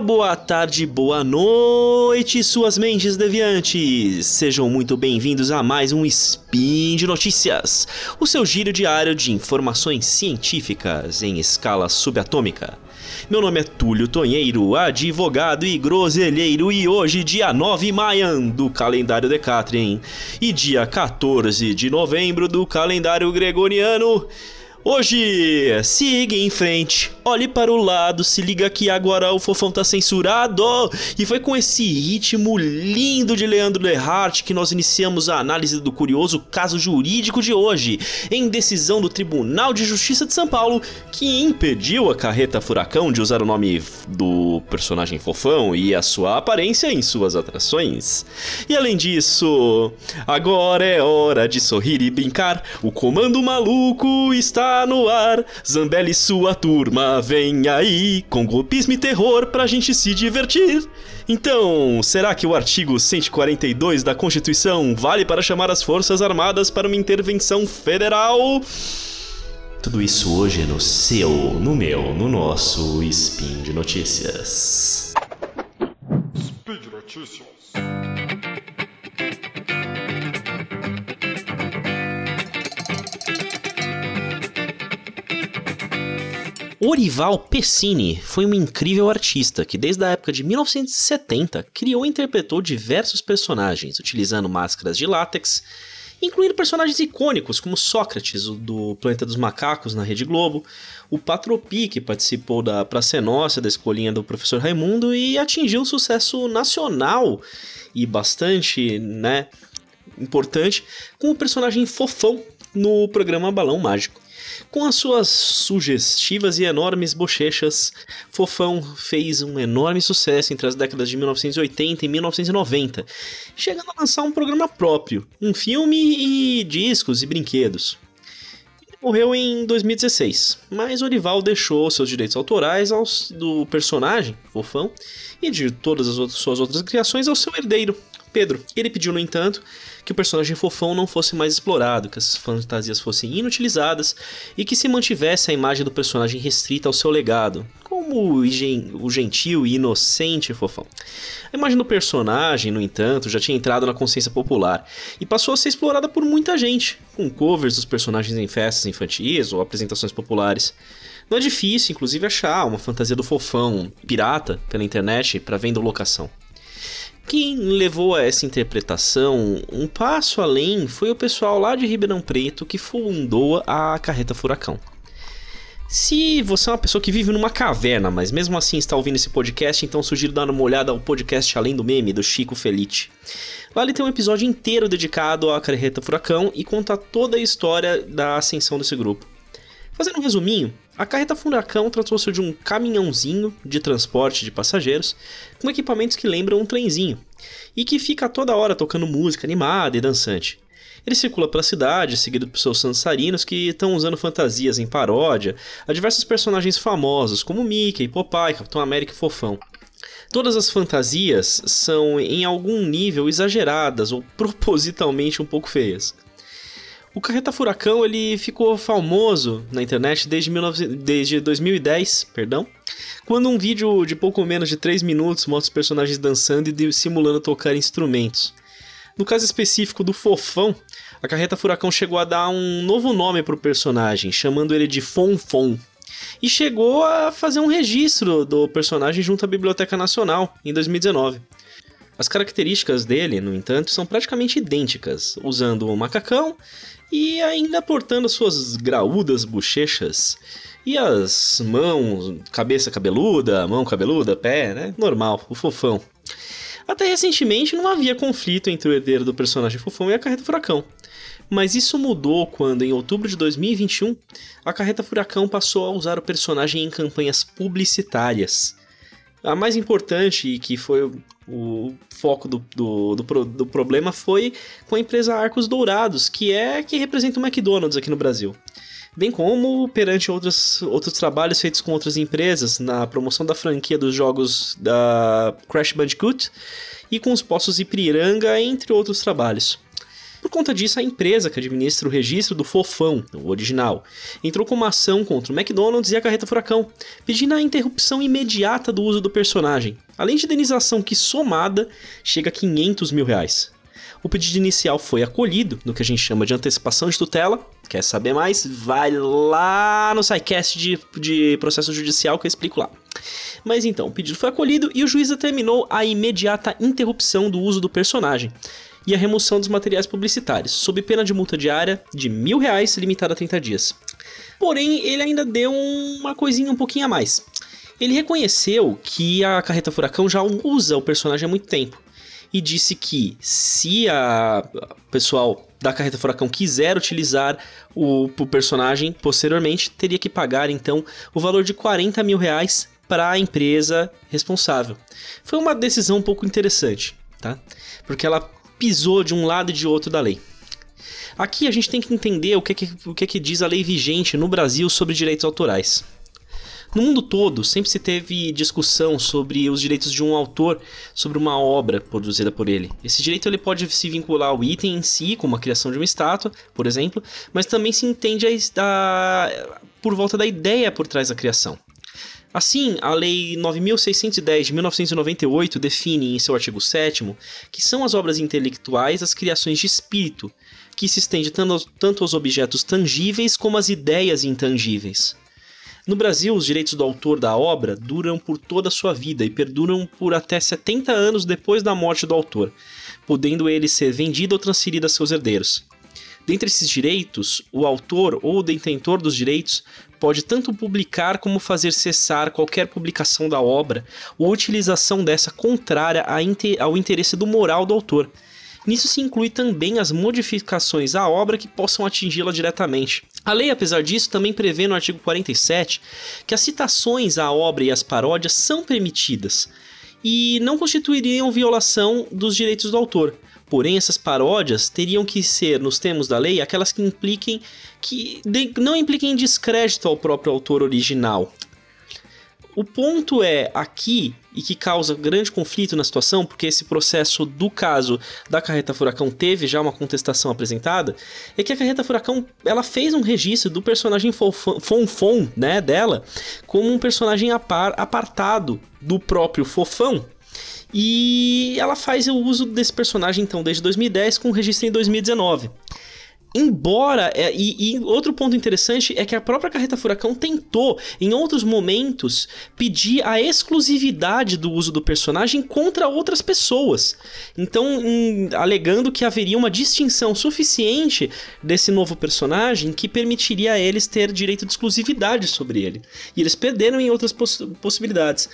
boa tarde, boa noite, suas mentes deviantes! Sejam muito bem-vindos a mais um Spin de Notícias, o seu giro diário de informações científicas em escala subatômica. Meu nome é Túlio Tonheiro, advogado e groselheiro, e hoje, dia 9 maio do calendário Decatrian e dia 14 de novembro do calendário Gregoriano. Hoje, siga em frente, olhe para o lado, se liga que agora o fofão tá censurado. E foi com esse ritmo lindo de Leandro Lehart que nós iniciamos a análise do curioso caso jurídico de hoje, em decisão do Tribunal de Justiça de São Paulo, que impediu a carreta Furacão de usar o nome do personagem fofão e a sua aparência em suas atrações. E além disso, agora é hora de sorrir e brincar. O comando maluco está no ar. Zambelli e sua turma, vem aí, com golpismo e terror pra gente se divertir. Então, será que o artigo 142 da Constituição vale para chamar as Forças Armadas para uma intervenção federal? Tudo isso hoje no seu, no meu, no nosso Spin de Notícias. Speed Notícias. Orival Pessini foi um incrível artista que, desde a época de 1970, criou e interpretou diversos personagens, utilizando máscaras de látex, incluindo personagens icônicos como Sócrates, do Planeta dos Macacos na Rede Globo, o Patropi, que participou da Praça Nossa, da escolinha do professor Raimundo e atingiu um sucesso nacional e bastante, né, importante com o personagem Fofão no programa Balão Mágico. Com as suas sugestivas e enormes bochechas, Fofão fez um enorme sucesso entre as décadas de 1980 e 1990, chegando a lançar um programa próprio, um filme e discos e brinquedos. Morreu em 2016, mas Orival deixou seus direitos autorais aos, do personagem, Fofão, e de todas as outras, suas outras criações ao seu herdeiro, Pedro. Ele pediu, no entanto, que o personagem fofão não fosse mais explorado, que as fantasias fossem inutilizadas e que se mantivesse a imagem do personagem restrita ao seu legado, como o gentil e inocente fofão. A imagem do personagem, no entanto, já tinha entrado na consciência popular e passou a ser explorada por muita gente, com covers dos personagens em festas infantis ou apresentações populares. Não é difícil, inclusive, achar uma fantasia do fofão pirata pela internet para venda ou locação. Quem levou a essa interpretação um passo além foi o pessoal lá de Ribeirão Preto que fundou a Carreta Furacão. Se você é uma pessoa que vive numa caverna, mas mesmo assim está ouvindo esse podcast, então sugiro dar uma olhada ao podcast Além do Meme, do Chico Felite. Lá ele tem um episódio inteiro dedicado à Carreta Furacão e conta toda a história da ascensão desse grupo. Fazendo um resuminho, a carreta Furacão tratou-se de um caminhãozinho de transporte de passageiros com equipamentos que lembram um trenzinho e que fica toda hora tocando música animada e dançante. Ele circula pela cidade, seguido por seus dançarinos que estão usando fantasias em paródia a diversos personagens famosos como Mickey, Popeye, Capitão América e Fofão. Todas as fantasias são em algum nível exageradas ou propositalmente um pouco feias. O Carreta Furacão ele ficou famoso na internet desde, 19... desde 2010, perdão, quando um vídeo de pouco menos de 3 minutos mostra os personagens dançando e simulando tocar instrumentos. No caso específico do Fofão, a Carreta Furacão chegou a dar um novo nome para o personagem, chamando ele de Fonfon. E chegou a fazer um registro do personagem junto à Biblioteca Nacional em 2019. As características dele, no entanto, são praticamente idênticas, usando o macacão e ainda portando suas graúdas bochechas e as mãos, cabeça cabeluda, mão cabeluda, pé, né? Normal, o fofão. Até recentemente não havia conflito entre o herdeiro do personagem fofão e a carreta furacão. Mas isso mudou quando, em outubro de 2021, a carreta furacão passou a usar o personagem em campanhas publicitárias. A mais importante e que foi o foco do, do, do, do, problema foi com a empresa Arcos Dourados, que é que representa o McDonald's aqui no Brasil. Bem como perante outros, outros trabalhos feitos com outras empresas na promoção da franquia dos jogos da Crash Bandicoot e com os postos Ipiranga, entre outros trabalhos. Por conta disso, a empresa que administra o registro do Fofão, o original, entrou com uma ação contra o McDonald's e a Carreta Furacão, pedindo a interrupção imediata do uso do personagem, além de indenização que somada chega a 500 mil reais. O pedido inicial foi acolhido, no que a gente chama de antecipação de tutela. Quer saber mais? Vai lá no SciCast de, de processo judicial que eu explico lá. Mas então, o pedido foi acolhido e o juiz determinou a imediata interrupção do uso do personagem e a remoção dos materiais publicitários, sob pena de multa diária de mil reais limitada a 30 dias. Porém, ele ainda deu uma coisinha um pouquinho a mais. Ele reconheceu que a Carreta Furacão já usa o personagem há muito tempo e disse que se a pessoal da Carreta Furacão quiser utilizar o, o personagem posteriormente, teria que pagar então o valor de 40 mil reais para a empresa responsável. Foi uma decisão um pouco interessante, tá? Porque ela pisou de um lado e de outro da lei. Aqui a gente tem que entender o que, é que, o que, é que diz a lei vigente no Brasil sobre direitos autorais. No mundo todo, sempre se teve discussão sobre os direitos de um autor sobre uma obra produzida por ele. Esse direito ele pode se vincular ao item em si, como a criação de uma estátua, por exemplo, mas também se entende a, a, por volta da ideia por trás da criação. Assim, a Lei 9610 de 1998 define em seu artigo 7 que são as obras intelectuais as criações de espírito, que se estende tanto aos objetos tangíveis como às ideias intangíveis. No Brasil, os direitos do autor da obra duram por toda a sua vida e perduram por até 70 anos depois da morte do autor, podendo ele ser vendido ou transferido a seus herdeiros. Dentre esses direitos, o autor ou o detentor dos direitos pode tanto publicar como fazer cessar qualquer publicação da obra ou utilização dessa contrária ao interesse do moral do autor, Nisso se inclui também as modificações à obra que possam atingi-la diretamente. A lei, apesar disso, também prevê no artigo 47 que as citações à obra e as paródias são permitidas e não constituiriam violação dos direitos do autor. Porém, essas paródias teriam que ser, nos termos da lei, aquelas que impliquem que não impliquem descrédito ao próprio autor original. O ponto é aqui e que causa grande conflito na situação, porque esse processo do caso da carreta furacão teve já uma contestação apresentada, é que a carreta furacão ela fez um registro do personagem Fonfon, né, dela, como um personagem apar, apartado do próprio Fofão. E ela faz o uso desse personagem então desde 2010 com registro em 2019. Embora, é, e, e, outro ponto interessante é que a própria Carreta Furacão tentou, em outros momentos, pedir a exclusividade do uso do personagem contra outras pessoas. Então, em, alegando que haveria uma distinção suficiente desse novo personagem que permitiria a eles ter direito de exclusividade sobre ele. E eles perderam em outras poss possibilidades.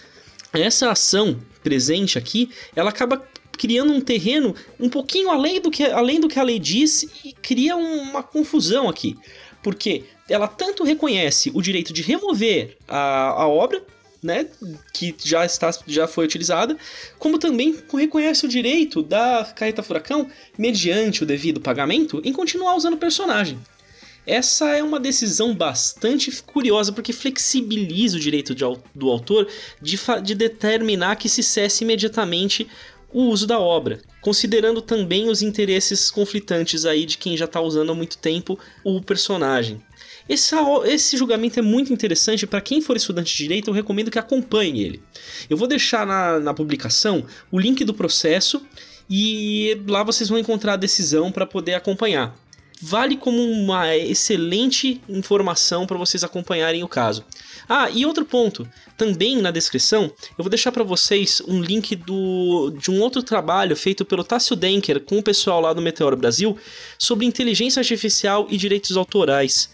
Essa ação presente aqui, ela acaba criando um terreno um pouquinho além do que, além do que a lei diz e cria uma confusão aqui. Porque ela tanto reconhece o direito de remover a, a obra, né, que já, está, já foi utilizada, como também reconhece o direito da carreta furacão, mediante o devido pagamento, em continuar usando o personagem. Essa é uma decisão bastante curiosa porque flexibiliza o direito de, do autor de, de determinar que se cesse imediatamente o uso da obra, considerando também os interesses conflitantes aí de quem já está usando há muito tempo o personagem. Esse, esse julgamento é muito interessante para quem for estudante de direito, eu recomendo que acompanhe ele. Eu vou deixar na, na publicação o link do processo e lá vocês vão encontrar a decisão para poder acompanhar. Vale como uma excelente informação para vocês acompanharem o caso. Ah, e outro ponto, também na descrição, eu vou deixar para vocês um link do, de um outro trabalho feito pelo Tássio Denker com o pessoal lá do Meteoro Brasil sobre inteligência artificial e direitos autorais.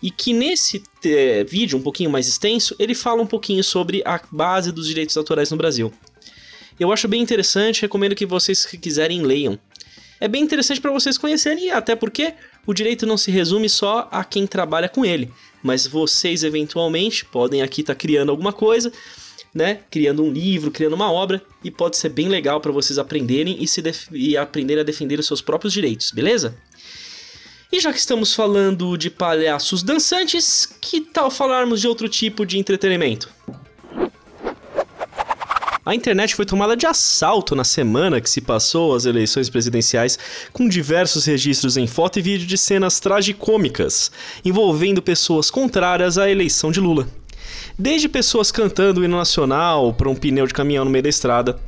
E que nesse é, vídeo, um pouquinho mais extenso, ele fala um pouquinho sobre a base dos direitos autorais no Brasil. Eu acho bem interessante, recomendo que vocês que quiserem leiam. É bem interessante para vocês conhecerem, até porque o direito não se resume só a quem trabalha com ele mas vocês eventualmente podem aqui estar tá criando alguma coisa, né? Criando um livro, criando uma obra e pode ser bem legal para vocês aprenderem e se e aprenderem a defender os seus próprios direitos, beleza? E já que estamos falando de palhaços dançantes, que tal falarmos de outro tipo de entretenimento? A internet foi tomada de assalto na semana que se passou as eleições presidenciais, com diversos registros em foto e vídeo de cenas tragicômicas envolvendo pessoas contrárias à eleição de Lula. Desde pessoas cantando o hino nacional para um pneu de caminhão no meio da estrada,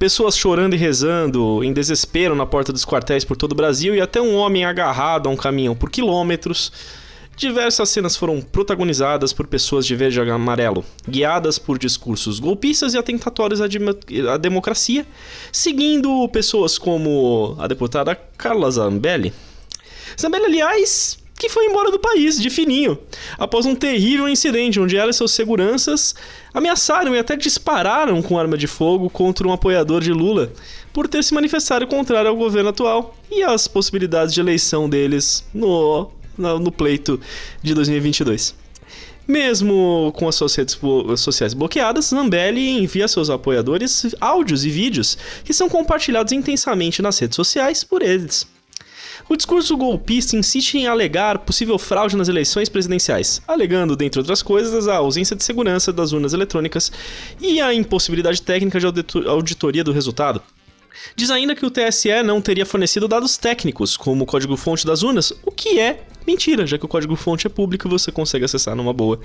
pessoas chorando e rezando em desespero na porta dos quartéis por todo o Brasil e até um homem agarrado a um caminhão por quilômetros Diversas cenas foram protagonizadas por pessoas de verde amarelo, guiadas por discursos golpistas e atentatórios à, à democracia, seguindo pessoas como a deputada Carla Zambelli. Zambelli, aliás, que foi embora do país, de fininho, após um terrível incidente onde ela e seus seguranças ameaçaram e até dispararam com arma de fogo contra um apoiador de Lula por ter se manifestado contrário ao governo atual e às possibilidades de eleição deles no no pleito de 2022. Mesmo com as suas redes sociais bloqueadas, Zambelli envia a seus apoiadores áudios e vídeos que são compartilhados intensamente nas redes sociais por eles. O discurso golpista insiste em alegar possível fraude nas eleições presidenciais, alegando, dentre outras coisas, a ausência de segurança das urnas eletrônicas e a impossibilidade técnica de auditoria do resultado. Diz ainda que o TSE não teria fornecido dados técnicos, como o código-fonte das urnas, o que é mentira, já que o código-fonte é público e você consegue acessar numa boa.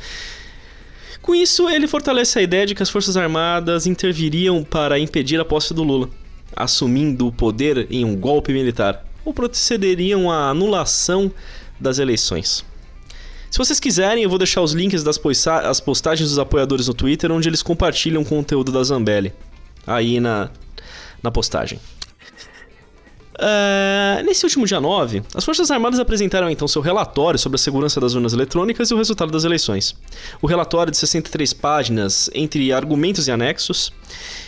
Com isso, ele fortalece a ideia de que as Forças Armadas interviriam para impedir a posse do Lula, assumindo o poder em um golpe militar, ou procederiam à anulação das eleições. Se vocês quiserem, eu vou deixar os links das postagens dos apoiadores no Twitter, onde eles compartilham conteúdo da Zambelli. Aí na, na postagem. Uh, nesse último dia 9, as Forças Armadas apresentaram então seu relatório sobre a segurança das urnas eletrônicas e o resultado das eleições. O relatório, de 63 páginas, entre argumentos e anexos,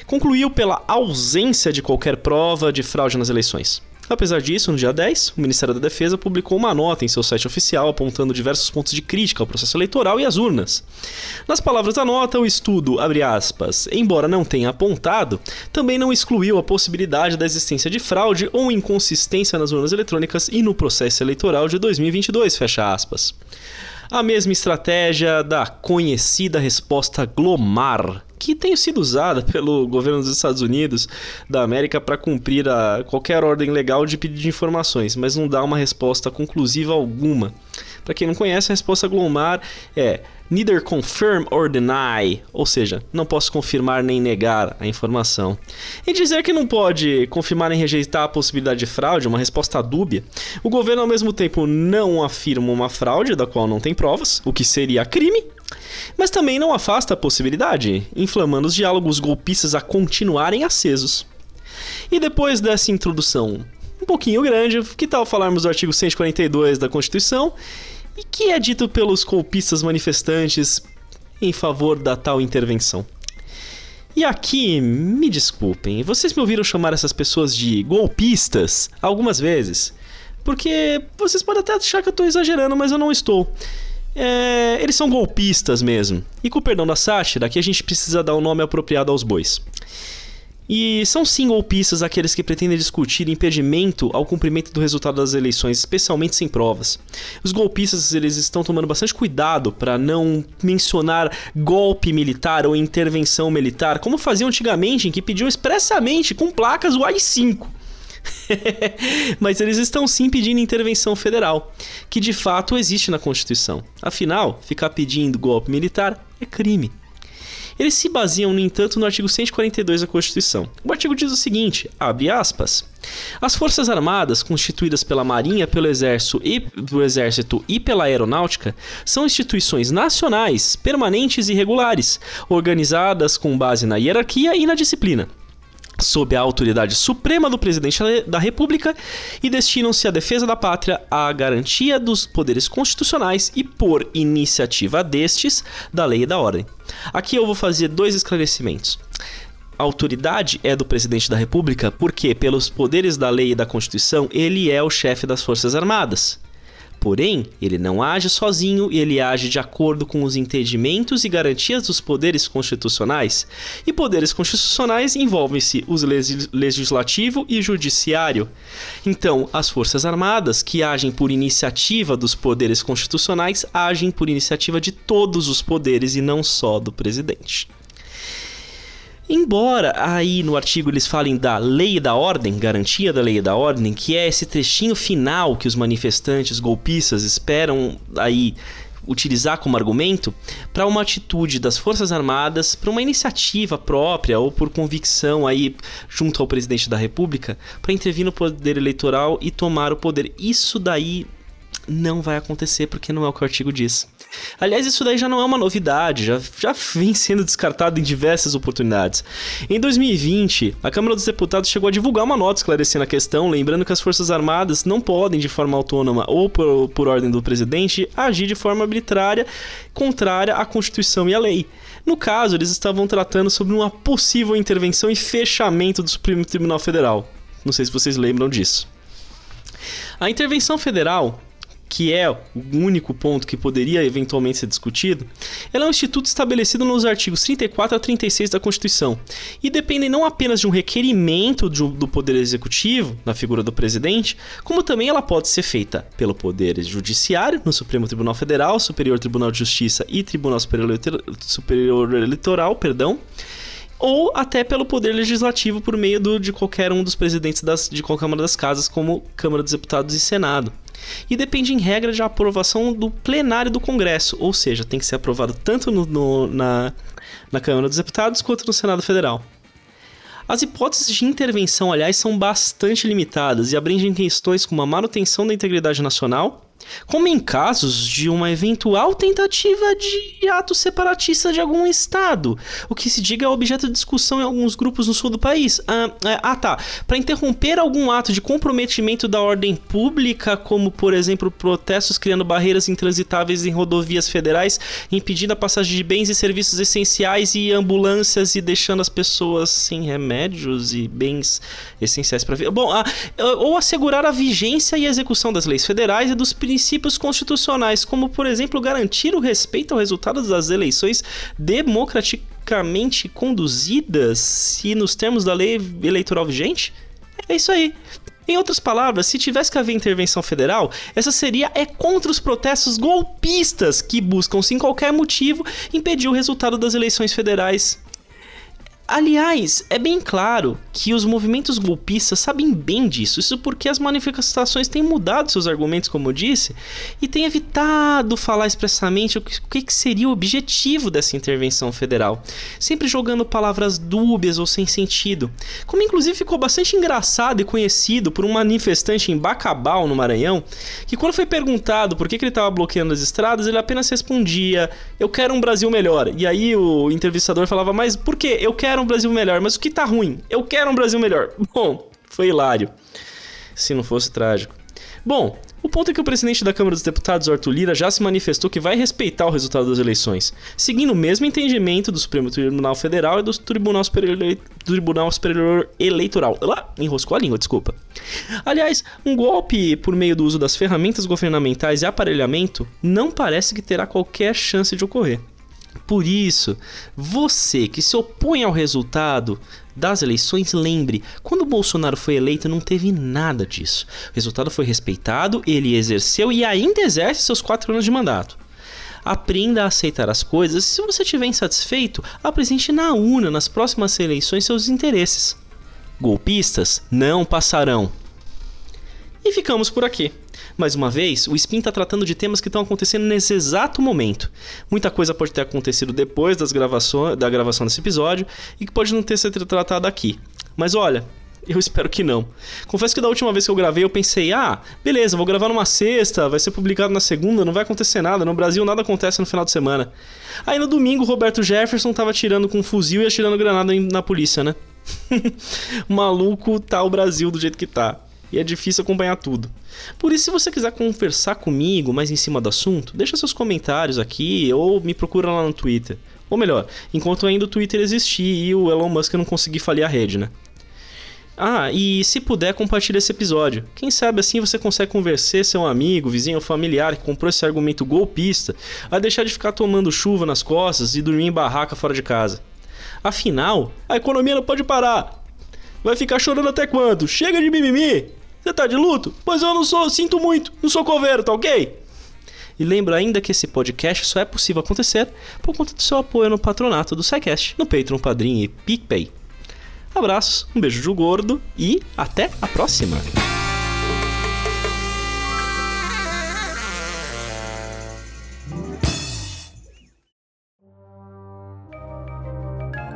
concluiu pela ausência de qualquer prova de fraude nas eleições. Apesar disso, no dia 10, o Ministério da Defesa publicou uma nota em seu site oficial apontando diversos pontos de crítica ao processo eleitoral e às urnas. Nas palavras da nota, o estudo, aspas, embora não tenha apontado, também não excluiu a possibilidade da existência de fraude ou inconsistência nas urnas eletrônicas e no processo eleitoral de 2022, fecha aspas. A mesma estratégia da conhecida resposta Glomar, que tem sido usada pelo governo dos Estados Unidos da América para cumprir a qualquer ordem legal de pedido de informações, mas não dá uma resposta conclusiva alguma. Para quem não conhece, a resposta Glomar é neither confirm or deny, ou seja, não posso confirmar nem negar a informação. E dizer que não pode confirmar nem rejeitar a possibilidade de fraude, uma resposta dúbia, o governo ao mesmo tempo não afirma uma fraude da qual não tem provas, o que seria crime, mas também não afasta a possibilidade, inflamando os diálogos golpistas a continuarem acesos. E depois dessa introdução um pouquinho grande, que tal falarmos do artigo 142 da Constituição e que é dito pelos golpistas manifestantes em favor da tal intervenção? E aqui, me desculpem, vocês me ouviram chamar essas pessoas de golpistas algumas vezes, porque vocês podem até achar que eu estou exagerando, mas eu não estou. É, eles são golpistas mesmo. E com o perdão da sátira, aqui a gente precisa dar um nome apropriado aos bois. E são sim golpistas aqueles que pretendem discutir impedimento ao cumprimento do resultado das eleições, especialmente sem provas. Os golpistas eles estão tomando bastante cuidado para não mencionar golpe militar ou intervenção militar, como faziam antigamente, em que pediam expressamente com placas o AI-5. Mas eles estão sim pedindo intervenção federal, que de fato existe na Constituição. Afinal, ficar pedindo golpe militar é crime. Eles se baseiam, no entanto, no artigo 142 da Constituição. O artigo diz o seguinte: abre aspas. As Forças Armadas, constituídas pela Marinha, pelo Exército e, pelo Exército e pela Aeronáutica, são instituições nacionais, permanentes e regulares, organizadas com base na hierarquia e na disciplina sob a autoridade suprema do presidente da República e destinam-se à defesa da pátria, à garantia dos poderes constitucionais e, por iniciativa destes, da lei e da ordem. Aqui eu vou fazer dois esclarecimentos. A autoridade é do presidente da República porque, pelos poderes da lei e da Constituição, ele é o chefe das Forças Armadas. Porém, ele não age sozinho e ele age de acordo com os entendimentos e garantias dos poderes constitucionais. E poderes constitucionais envolvem-se os legislativo e judiciário. Então, as Forças Armadas, que agem por iniciativa dos poderes constitucionais, agem por iniciativa de todos os poderes e não só do presidente. Embora aí no artigo eles falem da lei da ordem, garantia da lei da ordem, que é esse trechinho final que os manifestantes golpistas esperam aí utilizar como argumento para uma atitude das Forças Armadas, para uma iniciativa própria ou por convicção aí junto ao presidente da República, para intervir no poder eleitoral e tomar o poder. Isso daí não vai acontecer porque não é o que o artigo diz. Aliás, isso daí já não é uma novidade, já, já vem sendo descartado em diversas oportunidades. Em 2020, a Câmara dos Deputados chegou a divulgar uma nota esclarecendo a questão, lembrando que as Forças Armadas não podem, de forma autônoma ou por, por ordem do presidente, agir de forma arbitrária, contrária à Constituição e à lei. No caso, eles estavam tratando sobre uma possível intervenção e fechamento do Supremo Tribunal Federal. Não sei se vocês lembram disso. A intervenção federal que é o único ponto que poderia eventualmente ser discutido, ela é um instituto estabelecido nos artigos 34 a 36 da Constituição e depende não apenas de um requerimento do Poder Executivo, na figura do presidente, como também ela pode ser feita pelo Poder Judiciário, no Supremo Tribunal Federal, Superior Tribunal de Justiça e Tribunal Superior Eleitoral, perdão, ou até pelo poder legislativo por meio do, de qualquer um dos presidentes das, de qualquer uma das casas, como Câmara dos Deputados e Senado. E depende, em regra, de aprovação do plenário do Congresso, ou seja, tem que ser aprovado tanto no, no, na, na Câmara dos Deputados quanto no Senado Federal. As hipóteses de intervenção, aliás, são bastante limitadas e abrangem questões como a manutenção da integridade nacional, como em casos de uma eventual tentativa de ato separatista de algum estado, o que se diga é objeto de discussão em alguns grupos no sul do país. Ah, é, ah tá. Para interromper algum ato de comprometimento da ordem pública, como por exemplo protestos criando barreiras intransitáveis em rodovias federais, impedindo a passagem de bens e serviços essenciais e ambulâncias e deixando as pessoas sem remédios e bens essenciais para vida. Bom, ah, ou assegurar a vigência e execução das leis federais e dos princípios constitucionais, como, por exemplo, garantir o respeito ao resultado das eleições democraticamente conduzidas, se nos termos da lei eleitoral vigente? É isso aí. Em outras palavras, se tivesse que haver intervenção federal, essa seria é contra os protestos golpistas que buscam, sem qualquer motivo, impedir o resultado das eleições federais Aliás, é bem claro que os movimentos golpistas sabem bem disso, isso porque as manifestações têm mudado seus argumentos, como eu disse, e têm evitado falar expressamente o que, seria o objetivo dessa intervenção federal, sempre jogando palavras dúbias ou sem sentido. Como inclusive ficou bastante engraçado e conhecido por um manifestante em Bacabal, no Maranhão, que quando foi perguntado por que, que ele estava bloqueando as estradas, ele apenas respondia: Eu quero um Brasil melhor. E aí o entrevistador falava: Mas por que? Eu quero quero um Brasil melhor, mas o que tá ruim? Eu quero um Brasil melhor. Bom, foi hilário. Se não fosse trágico. Bom, o ponto é que o presidente da Câmara dos Deputados, Arthur Lira, já se manifestou que vai respeitar o resultado das eleições, seguindo o mesmo entendimento do Supremo Tribunal Federal e do Tribunal Superior, Tribunal Superior Eleitoral. Lá, enroscou a língua, desculpa. Aliás, um golpe por meio do uso das ferramentas governamentais e aparelhamento não parece que terá qualquer chance de ocorrer. Por isso, você que se opõe ao resultado das eleições, lembre, quando Bolsonaro foi eleito não teve nada disso. O resultado foi respeitado, ele exerceu e ainda exerce seus quatro anos de mandato. Aprenda a aceitar as coisas e se você estiver insatisfeito, apresente na urna nas próximas eleições seus interesses. Golpistas não passarão. E ficamos por aqui. Mais uma vez, o Spin está tratando de temas que estão acontecendo nesse exato momento. Muita coisa pode ter acontecido depois das gravações, da gravação desse episódio e que pode não ter sido tratado aqui. Mas olha, eu espero que não. Confesso que da última vez que eu gravei eu pensei, ah, beleza, vou gravar numa sexta, vai ser publicado na segunda, não vai acontecer nada. No Brasil nada acontece no final de semana. Aí no domingo, Roberto Jefferson tava atirando com um fuzil e atirando granada na polícia, né? Maluco tá o Brasil do jeito que tá e é difícil acompanhar tudo. Por isso, se você quiser conversar comigo mais em cima do assunto, deixa seus comentários aqui ou me procura lá no Twitter. Ou melhor, enquanto ainda o Twitter existir e o Elon Musk não conseguir falir a rede, né? Ah, e se puder, compartilhe esse episódio. Quem sabe assim você consegue convencer seu amigo, vizinho ou familiar que comprou esse argumento golpista a deixar de ficar tomando chuva nas costas e dormir em barraca fora de casa. Afinal, a economia não pode parar. Vai ficar chorando até quando? Chega de mimimi! Você tá de luto? Pois eu não sou, sinto muito, não sou coveiro, tá ok? E lembra ainda que esse podcast só é possível acontecer por conta do seu apoio no patronato do SciCast, no Patreon, Padrim e PicPay. Abraços, um beijo de gordo e até a próxima!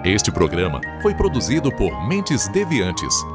Este programa foi produzido por Mentes Deviantes.